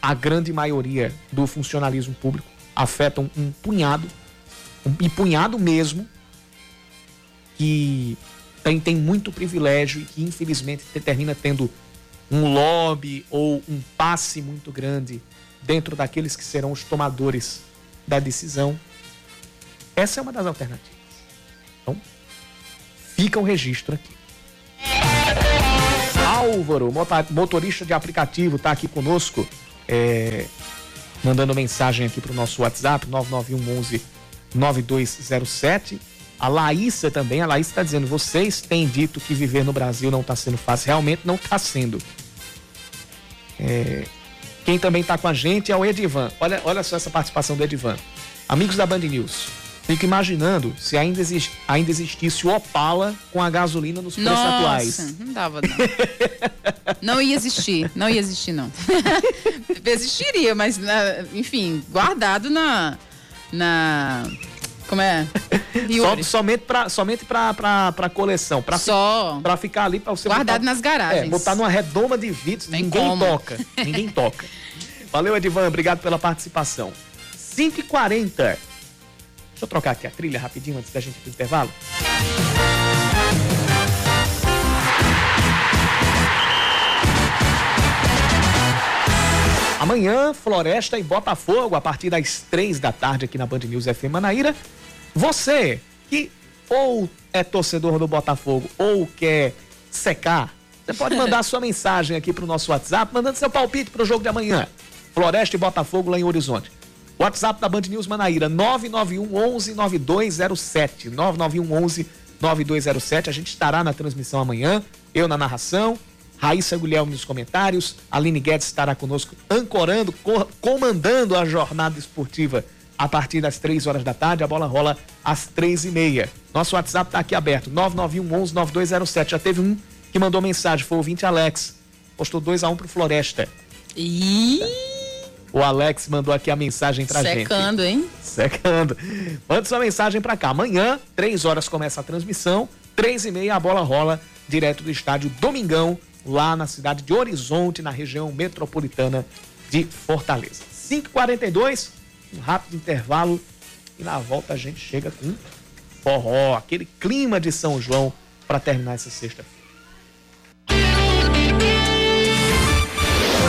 a grande maioria do funcionalismo público, afetam um punhado, um, e punhado mesmo, que tem, tem muito privilégio e que infelizmente termina tendo um lobby ou um passe muito grande dentro daqueles que serão os tomadores da decisão. Essa é uma das alternativas. Então, fica o registro aqui. Álvaro, motorista de aplicativo, está aqui conosco, é, mandando mensagem aqui para o nosso WhatsApp, 9911 9207. A Laísa também, a Laísa está dizendo, vocês têm dito que viver no Brasil não está sendo fácil. Realmente não está sendo. É, quem também está com a gente é o Edivan. Olha, olha só essa participação do Edivan. Amigos da Band News, fico imaginando se ainda, exist, ainda existisse o Opala com a gasolina nos preços Nossa, atuais. Não dava, não. não ia existir, não ia existir, não. [laughs] Existiria, mas, na- enfim, guardado na. na como é? [laughs] Só- somente para somente pra, pra, pra coleção, para Só. pra ficar ali para você Guardado botar- nas garagens. É, botar numa redoma de vidros, Tem ninguém como. toca. Ninguém toca. [laughs] Valeu, Edivan, obrigado pela participação. 5h40. Deixa eu trocar aqui a trilha rapidinho antes da gente ir pro intervalo. Amanhã, Floresta e Botafogo, a partir das três da tarde aqui na Band News FM Manaíra. Você que ou é torcedor do Botafogo ou quer secar, você pode mandar [laughs] sua mensagem aqui pro nosso WhatsApp, mandando seu palpite pro jogo de amanhã. Floresta e Botafogo lá em Horizonte. WhatsApp da Band News Manaíra, 991 11 9207. 991 11 9207. A gente estará na transmissão amanhã, eu na narração, Raíssa Guilherme nos comentários, Aline Guedes estará conosco ancorando, co- comandando a jornada esportiva a partir das três horas da tarde. A bola rola às três e meia. Nosso WhatsApp está aqui aberto, 991 11 9207. Já teve um que mandou mensagem, foi o ouvinte Alex. Postou 2 a 1 pro Floresta. Ih, O Alex mandou aqui a mensagem pra gente. secando, hein? Secando. Mande sua mensagem pra cá. Amanhã, três horas começa a transmissão. Três e meia a bola rola direto do estádio Domingão, lá na cidade de Horizonte, na região metropolitana de Fortaleza. 5h42, um rápido intervalo e na volta a gente chega com forró, aquele clima de São João para terminar essa sexta-feira.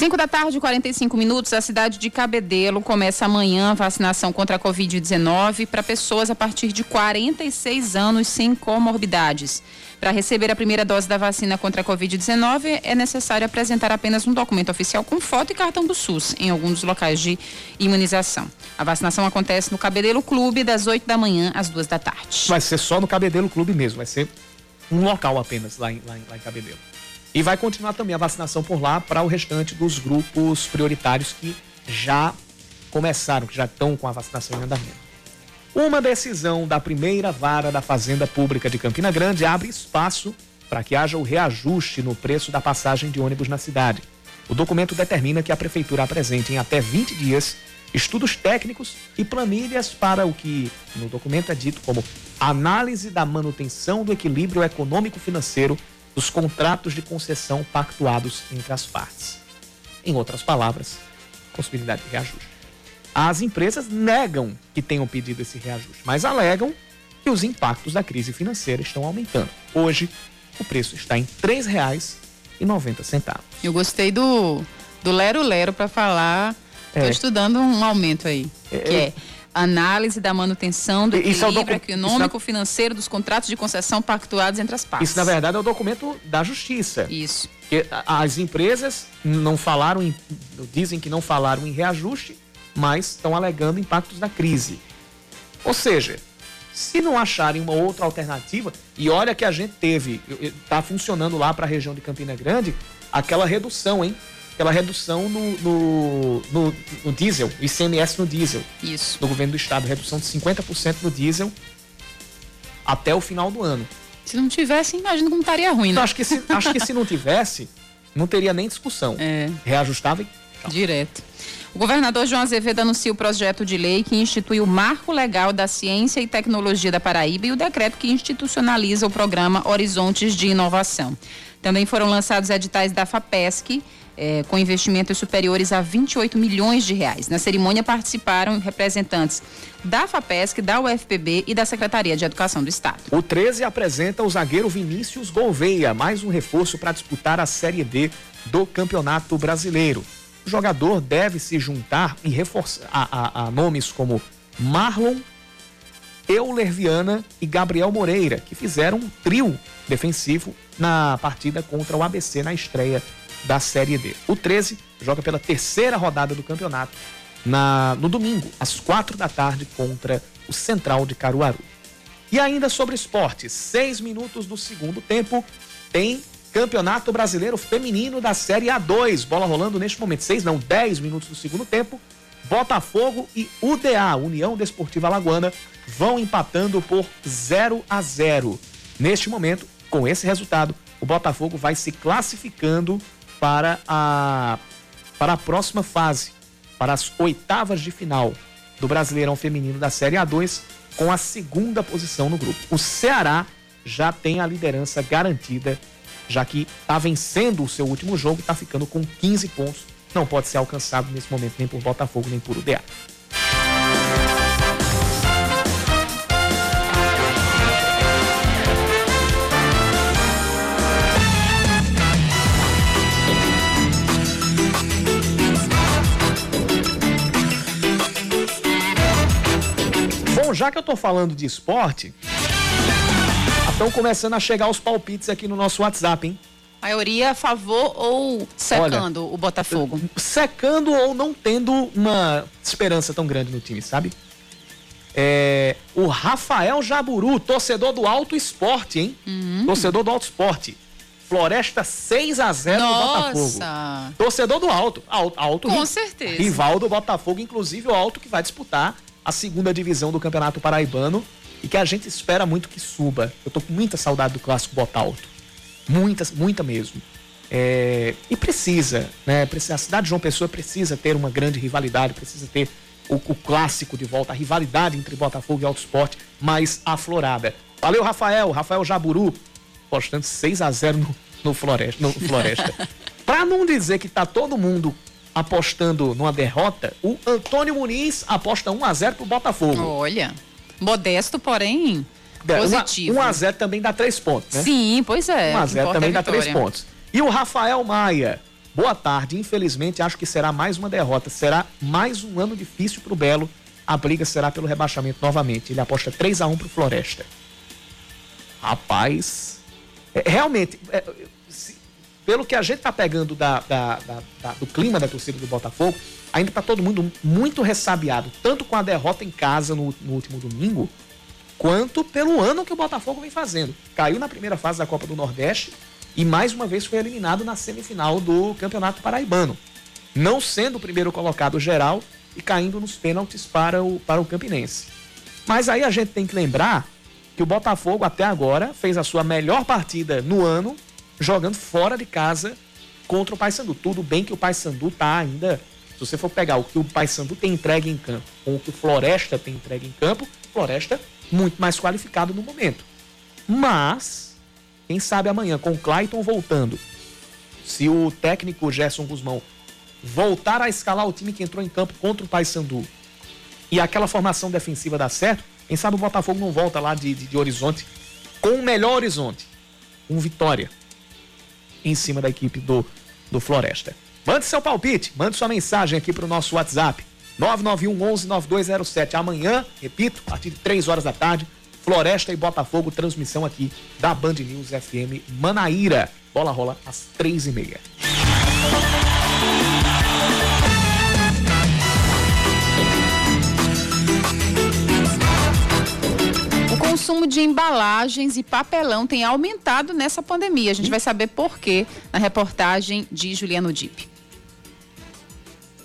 Cinco da tarde, 45 minutos, a cidade de Cabedelo começa amanhã a vacinação contra a Covid-19 para pessoas a partir de 46 anos sem comorbidades. Para receber a primeira dose da vacina contra a Covid-19, é necessário apresentar apenas um documento oficial com foto e cartão do SUS em alguns dos locais de imunização. A vacinação acontece no Cabedelo Clube, das 8 da manhã às 2 da tarde. Vai ser só no Cabedelo Clube mesmo, vai ser um local apenas lá em, lá em, lá em Cabedelo. E vai continuar também a vacinação por lá para o restante dos grupos prioritários que já começaram, que já estão com a vacinação em andamento. Uma decisão da primeira vara da Fazenda Pública de Campina Grande abre espaço para que haja o reajuste no preço da passagem de ônibus na cidade. O documento determina que a prefeitura apresente em até 20 dias estudos técnicos e planilhas para o que no documento é dito como análise da manutenção do equilíbrio econômico-financeiro dos contratos de concessão pactuados entre as partes. Em outras palavras, possibilidade de reajuste. As empresas negam que tenham pedido esse reajuste, mas alegam que os impactos da crise financeira estão aumentando. Hoje, o preço está em R$ 3,90. Eu gostei do, do Lero Lero para falar. Estou É. estudando um aumento aí, É, que é. É análise da manutenção do Isso é o equilíbrio docu- econômico-financeiro dos contratos de concessão pactuados entre as partes. Isso, na verdade, é o documento da justiça. Isso. Porque as empresas não falaram, em, dizem que não falaram em reajuste, mas estão alegando impactos da crise. Ou seja, se não acharem uma outra alternativa, e olha que a gente teve, está funcionando lá para a região de Campina Grande, aquela redução, hein? Aquela redução no, no, no, no diesel, o ICMS no diesel, Isso. do governo do estado, redução de 50% no diesel até o final do ano. Se não tivesse, imagina como estaria ruim, Então, né? acho que se, acho que se não tivesse, não teria nem discussão. É. Reajustava e Direto. O governador João Azevedo anuncia o projeto de lei que institui o Marco Legal da Ciência e Tecnologia da Paraíba e o decreto que institucionaliza o programa Horizontes de Inovação. Também foram lançados editais da FAPESC, eh, com investimentos superiores a 28 milhões de reais. Na cerimônia participaram representantes da FAPESC, da UFPB e da Secretaria de Educação do Estado. O 13 apresenta o zagueiro Vinícius Gouveia, mais um reforço para disputar a Série D do Campeonato Brasileiro. O jogador deve se juntar e reforçar a, a- a nomes como Marlon, Euler Viana e Gabriel Moreira, que fizeram um trio defensivo na partida contra o ABC na estreia da Série D. O 13 joga pela terceira rodada do campeonato na- no domingo, às quatro da tarde, contra o Central de Caruaru. E ainda sobre esporte, seis minutos do segundo tempo, tem Campeonato Brasileiro Feminino da Série A2. Bola rolando neste momento. Seis, não, dez minutos do segundo tempo. Botafogo e UDA, União Desportiva Alagoana, vão empatando por 0 a 0. Neste momento, com esse resultado, o Botafogo vai se classificando para a, para a próxima fase, para as oitavas de final do Brasileirão Feminino da Série A2, com a segunda posição no grupo. O Ceará já tem a liderança garantida, já que está vencendo o seu último jogo e está ficando com 15 pontos. Não pode ser alcançado nesse momento nem por Botafogo nem por UDA. Já que eu tô falando de esporte, estão começando a chegar os palpites aqui no nosso WhatsApp, hein? Maioria a favor ou secando o Botafogo? secando ou não tendo uma esperança tão grande no time, sabe? É, o Rafael Jaburu, torcedor do Alto Esporte, hein? Torcedor do Alto Esporte. Floresta 6 a 0 no Botafogo. Nossa! Torcedor do Alto. Alto, alto Com ri- certeza. Rival do Botafogo, inclusive o Alto que vai disputar a segunda divisão do Campeonato Paraibano e que a gente espera muito que suba. Eu tô com muita saudade do clássico Botalto. Muita, muita mesmo. É, e precisa, né? Precisa, a cidade de João Pessoa precisa ter uma grande rivalidade, precisa ter o, o clássico de volta, a rivalidade entre Botafogo e Alto Esporte mais aflorada. Valeu, Rafael, Rafael Jaburu, postando 6 a 0 no, no Floresta. No Floresta. [laughs] pra não dizer que tá todo mundo apostando numa derrota, o Antônio Muniz aposta 1 a 0 pro Botafogo. Olha, modesto, porém É, positivo. 1 a 0 também dá 3 pontos, né? Sim, pois é. 1 a o que 0 importa também é dá a 3 vitória. pontos. E o Rafael Maia. Boa tarde. Infelizmente, acho que será mais uma derrota. Será mais um ano difícil pro Belo. A briga será pelo rebaixamento novamente. Ele aposta 3 a 1 pro Floresta. Rapaz. é, realmente, pelo que a gente tá pegando da- da- da- do clima da torcida do Botafogo, ainda tá todo mundo muito ressabiado, tanto com a derrota em casa no, no último domingo, quanto pelo ano que o Botafogo vem fazendo. Caiu na primeira fase da Copa do Nordeste e mais uma vez foi eliminado na semifinal do Campeonato Paraibano, não sendo o primeiro colocado geral e caindo nos pênaltis para o, para o Campinense. Mas aí a gente tem que lembrar que o Botafogo até agora fez a sua melhor partida no ano jogando fora de casa contra o Paysandu. Tudo bem que o Paysandu tá ainda Se você for pegar o que o Paysandu tem entregue em campo com o que o Floresta tem entregue em campo, Floresta muito mais qualificado no momento. Mas, quem sabe amanhã, com o Clayton voltando, se o técnico Gerson Guzmão voltar a escalar o time que entrou em campo contra o Paysandu e aquela formação defensiva dar certo, quem sabe o Botafogo não volta lá de, de, de Horizonte com o melhor Horizonte, com vitória em cima da equipe do, do Floresta. Mande seu palpite, mande sua mensagem aqui para o nosso WhatsApp. 991 11 9207. Amanhã, repito, a partir de 3 horas da tarde, Floresta e Botafogo, transmissão aqui da Band News FM Manaíra. Bola rola às 3 e meia. Consumo de embalagens e papelão tem aumentado nessa pandemia. A gente vai saber por quê na reportagem de Juliano Dip.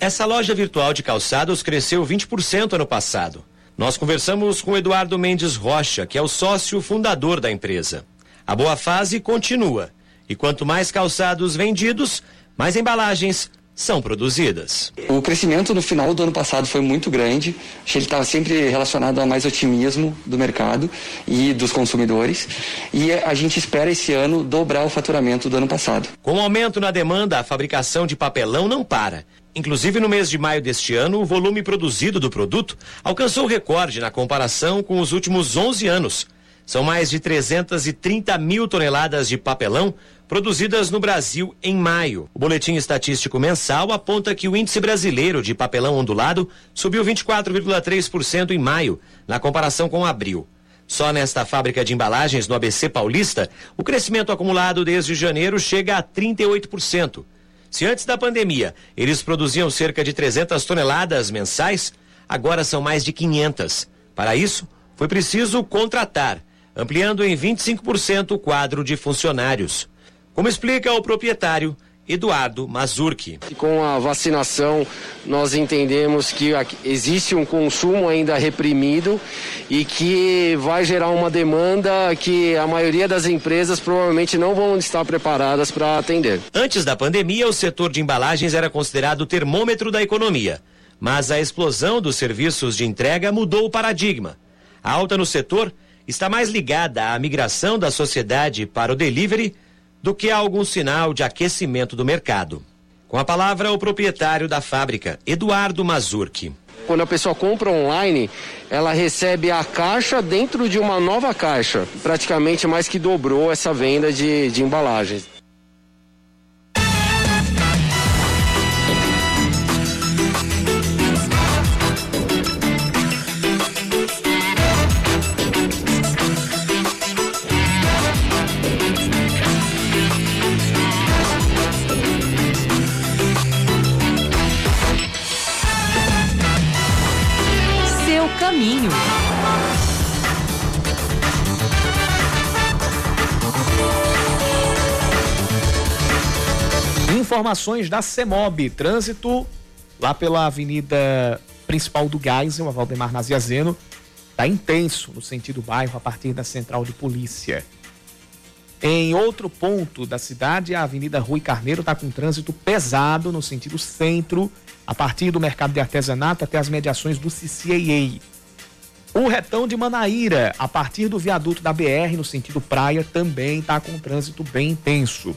Essa loja virtual de calçados cresceu 20% ano passado. Nós conversamos com Eduardo Mendes Rocha, que é o sócio fundador da empresa. A boa fase continua. E quanto mais calçados vendidos, mais embalagens são produzidas. O crescimento no final do ano passado foi muito grande. Acho que ele estava sempre relacionado a mais otimismo do mercado e dos consumidores. E a gente espera esse ano dobrar o faturamento do ano passado. Com o aumento na demanda, a fabricação de papelão não para. Inclusive, no mês de maio deste ano, o volume produzido do produto alcançou recorde na comparação com os últimos 11 anos. São mais de 330 mil toneladas de papelão produzidas no Brasil em maio. O boletim estatístico mensal aponta que o índice brasileiro de papelão ondulado subiu 24,3% em maio, na comparação com abril. Só nesta fábrica de embalagens no ABC Paulista, o crescimento acumulado desde janeiro chega a 38%. Se antes da pandemia eles produziam cerca de 300 toneladas mensais, agora são mais de 500. Para isso, foi preciso contratar, ampliando em 25% o quadro de funcionários. Como explica o proprietário, Eduardo Mazurki. Com a vacinação, nós entendemos que existe um consumo ainda reprimido e que vai gerar uma demanda que a maioria das empresas provavelmente não vão estar preparadas para atender. Antes da pandemia, o setor de embalagens era considerado o termômetro da economia. Mas a explosão dos serviços de entrega mudou o paradigma. A alta no setor está mais ligada à migração da sociedade para o delivery do que a algum sinal de aquecimento do mercado. Com a palavra, o proprietário da fábrica, Eduardo Mazurki. Quando a pessoa compra online, ela recebe a caixa dentro de uma nova caixa. Praticamente mais que dobrou essa venda de, de embalagens. Informações da CEMOB. Trânsito lá pela avenida principal do Geisel, a Valdemar Naziazeno, está intenso no sentido bairro a partir da central de polícia. Em outro ponto da cidade, a Avenida Rui Carneiro está com trânsito pesado no sentido centro, a partir do mercado de artesanato até as mediações do CCAA. O retão de Manaíra, a partir do viaduto da BR no sentido praia, também está com trânsito bem intenso.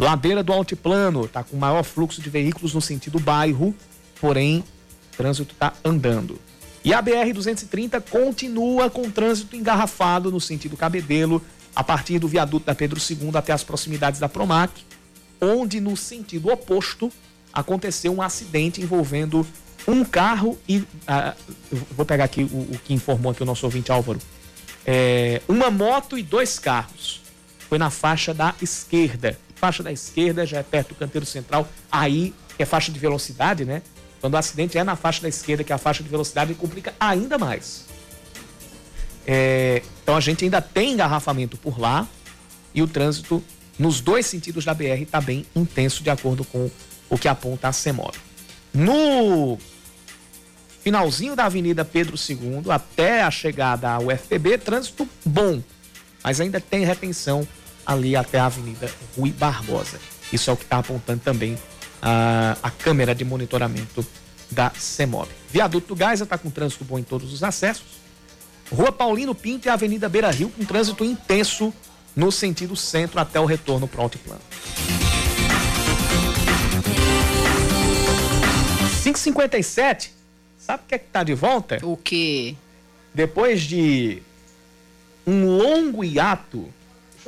Ladeira do Altiplano está com maior fluxo de veículos no sentido bairro, porém, o trânsito está andando. E a BR-230 continua com trânsito engarrafado no sentido Cabedelo, a partir do viaduto da Pedro II até as proximidades da Promac, onde no sentido oposto aconteceu um acidente envolvendo um carro e. ah, vou pegar aqui o, o que informou aqui o nosso ouvinte Álvaro. É, uma moto e dois carros. Foi na faixa da esquerda. Faixa da esquerda já é perto do canteiro central. Aí é faixa de velocidade, né? Quando o acidente é na faixa da esquerda, que é a faixa de velocidade, complica ainda mais. É, então a gente ainda tem engarrafamento por lá e o trânsito nos dois sentidos da BR está bem intenso, de acordo com o que aponta a CEMOB. No finalzinho da Avenida Pedro II até a chegada ao UFPB, trânsito bom, mas ainda tem retenção ali até a Avenida Rui Barbosa. Isso é o que está apontando também a, a câmera de monitoramento da CEMOB. Viaduto do Gás está com trânsito bom em todos os acessos. Rua Paulino Pinto e Avenida Beira Rio com trânsito intenso no sentido centro até o retorno para o altiplano. 557, sabe o que é que tá de volta? O quê? Depois de um longo hiato,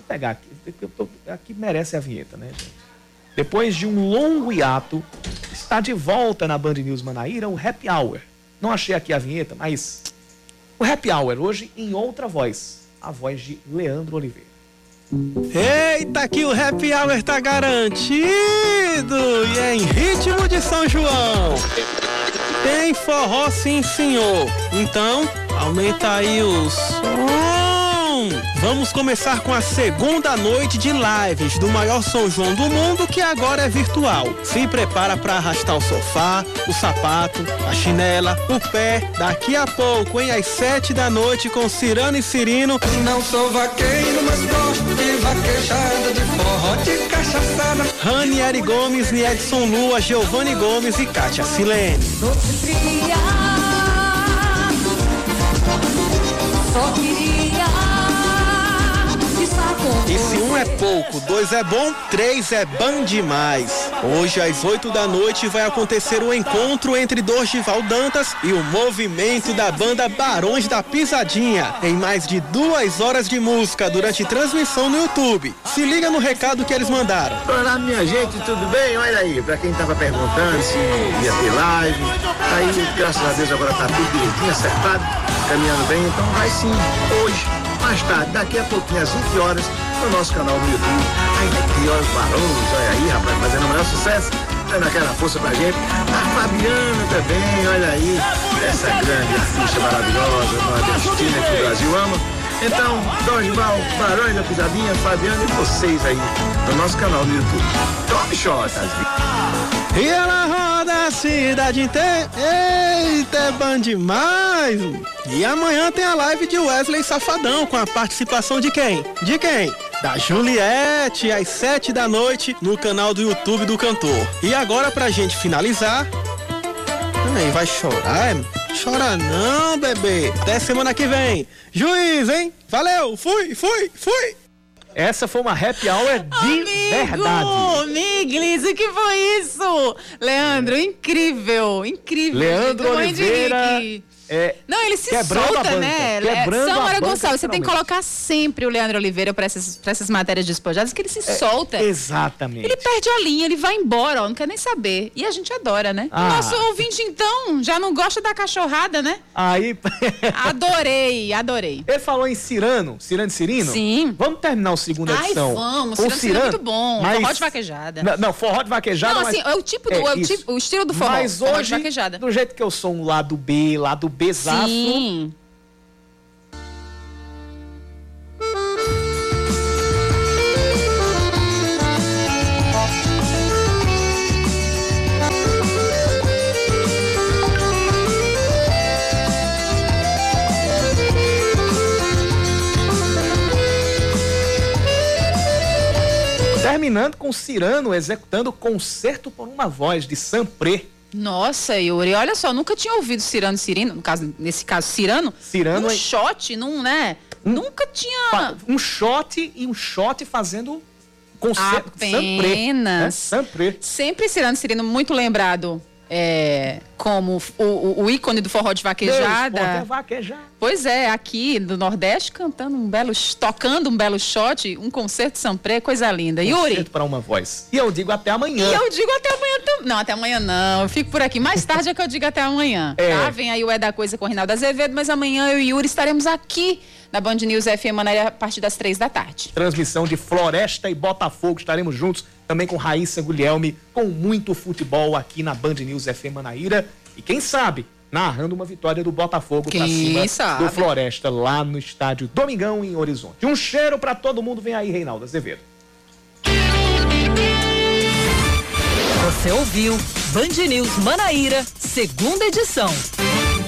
eu pegar aqui, eu tô- aqui merece a vinheta, né? Depois de um longo hiato, está de volta na Band News Manaíra o Happy Hour. Não achei aqui a vinheta, mas o Happy Hour hoje em outra voz, a voz de Leandro Oliveira. Eita, que o happy hour tá garantido! E é em ritmo de São João. Tem forró sim, senhor. Então, aumenta aí o som. Vamos começar com a segunda noite de lives do maior São João do mundo, que agora é virtual. Se prepara para arrastar o sofá, o sapato, a chinela, o pé. Daqui a pouco, hein, às sete da noite, com Cirano e Cirino. Não sou vaqueiro, mas gosto de vaquejada, de forró, de cachaçada. Rani Eri Gomes, Edson Lua, Giovanni Gomes e Kátia Silene. Só queria pouco, dois é bom, três é bom demais. Hoje, às oito da noite, vai acontecer o encontro entre Dorival Dantas e o movimento da banda Barões da Pisadinha, em mais de duas horas de música durante transmissão no YouTube. Se liga no recado que eles mandaram. Olá, minha gente, tudo bem? Olha aí, pra quem tava perguntando se ia ter live, aí, graças a Deus, agora tá tudo direitinho, acertado, caminhando bem, então vai sim, hoje, mais tarde, daqui a pouquinho, às 20 horas, no nosso canal no YouTube. Ainda que os barões, olha aí, rapaz, fazendo o maior sucesso, dando aquela força pra gente. A Fabiana também, olha aí, essa grande artista maravilhosa, nordestina que o Brasil ama. Então, Dorival, Barões da Pisadinha, Fabiana e vocês aí no nosso canal no YouTube. Tome shotas. E ela roda a cidade inteira. Eita, é bom demais! E amanhã tem a live de Wesley Safadão com a participação de quem? De quem? Da Juliette, às sete da noite, no canal do YouTube do cantor. E agora, pra gente finalizar. Ai, vai chorar? é? Chora não, bebê. Até semana que vem. Juiz, hein? Valeu, fui, fui, fui. Essa foi uma happy hour de verdade. Miglis, o que foi isso? Leandro, incrível, incrível. Leandro Oliveira. É, Não, ele se solta, banca, né? quebrando a Samara Gonçalves, você tem que colocar sempre o Leandro Oliveira pra essas, pra essas matérias despojadas, que ele se solta. É, Exatamente. Ele perde a linha, ele vai embora, ó, não quer nem saber. E a gente adora, né? Ah. Nosso ouvinte, então, já não gosta da cachorrada, né? Aí. [laughs] Adorei, adorei. Ele falou em Cirano, Cirano e Cirino? Sim. Vamos terminar o segunda Ai, edição. vamos, com Cirano, é muito bom. Forró de vaquejada. Não, não, forró de vaquejada. Não, mas- assim, é o tipo do- é o isso. tipo- o estilo do forró, Mas forró de hoje, vaquejada. do jeito que eu sou um lado B, lado Bzaço. Sim. Terminando com Cirano executando Concerto por uma Voz de Sampré. Nossa, Yuri, olha só, nunca tinha ouvido Cirano e Cirino, no caso, nesse caso, Cirano, Cirano num é- shot, num, né? Nunca tinha. Um shot e um shot fazendo concerto. Apenas. Sampré. né? Sampré. Sempre Cirano e Cirino muito lembrado é, como o, o- o ícone do forró de Deus, vaquejada. é vaquejada. Pois é, aqui do Nordeste cantando um belo, tocando um belo shot, um concerto Sampré, coisa linda. Yuri. Concerto para uma voz. E eu digo até amanhã. E eu digo até amanhã também. Não, até amanhã não. Eu fico por aqui. Mais tarde é que eu digo até amanhã. É. Tá? Vem aí o É da Coisa com o Rinaldo Azevedo, mas amanhã eu e Yuri estaremos aqui na Band News FM Manaíra a partir das três da tarde. Transmissão de Floresta e Botafogo. Estaremos juntos também com Raíssa Guilherme, com muito futebol aqui na Band News FM Manaíra. E quem sabe, narrando uma vitória do Botafogo pra Quem cima sabe? do Floresta lá no estádio Domingão em Horizonte. Um cheiro pra todo mundo. Vem aí, Reinaldo Azevedo. Você ouviu Band News Manaíra, segunda edição.